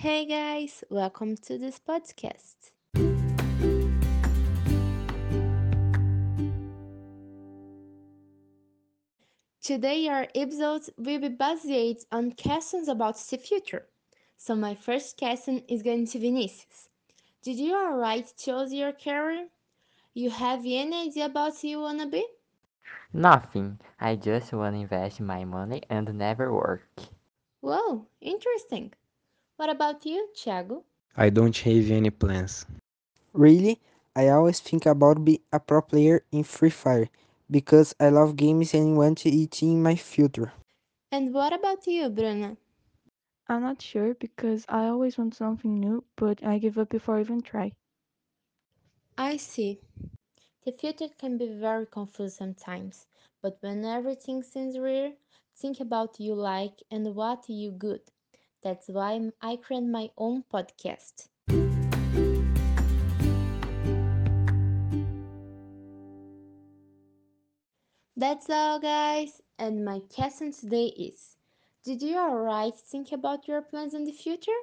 Hey guys, welcome to this podcast. Today our episode will be based on questions about the future. So my first question is going to Vinicius. Did you already choose your career? You have any idea about who you wanna be? Nothing. I just want to invest my money and never work. Whoa, interesting. What about you, Thiago? I don't have any plans. Really, I always think about being a pro player in Free Fire because I love games and want to it in my future. And what about you, Bruna? I'm not sure because I always want something new, but I give up before I even try. I see. The future can be very confusing sometimes, but when everything seems real, think about you like and what you good. That's why I created my own podcast. That's all, guys. And my question today is Did you alright think about your plans in the future?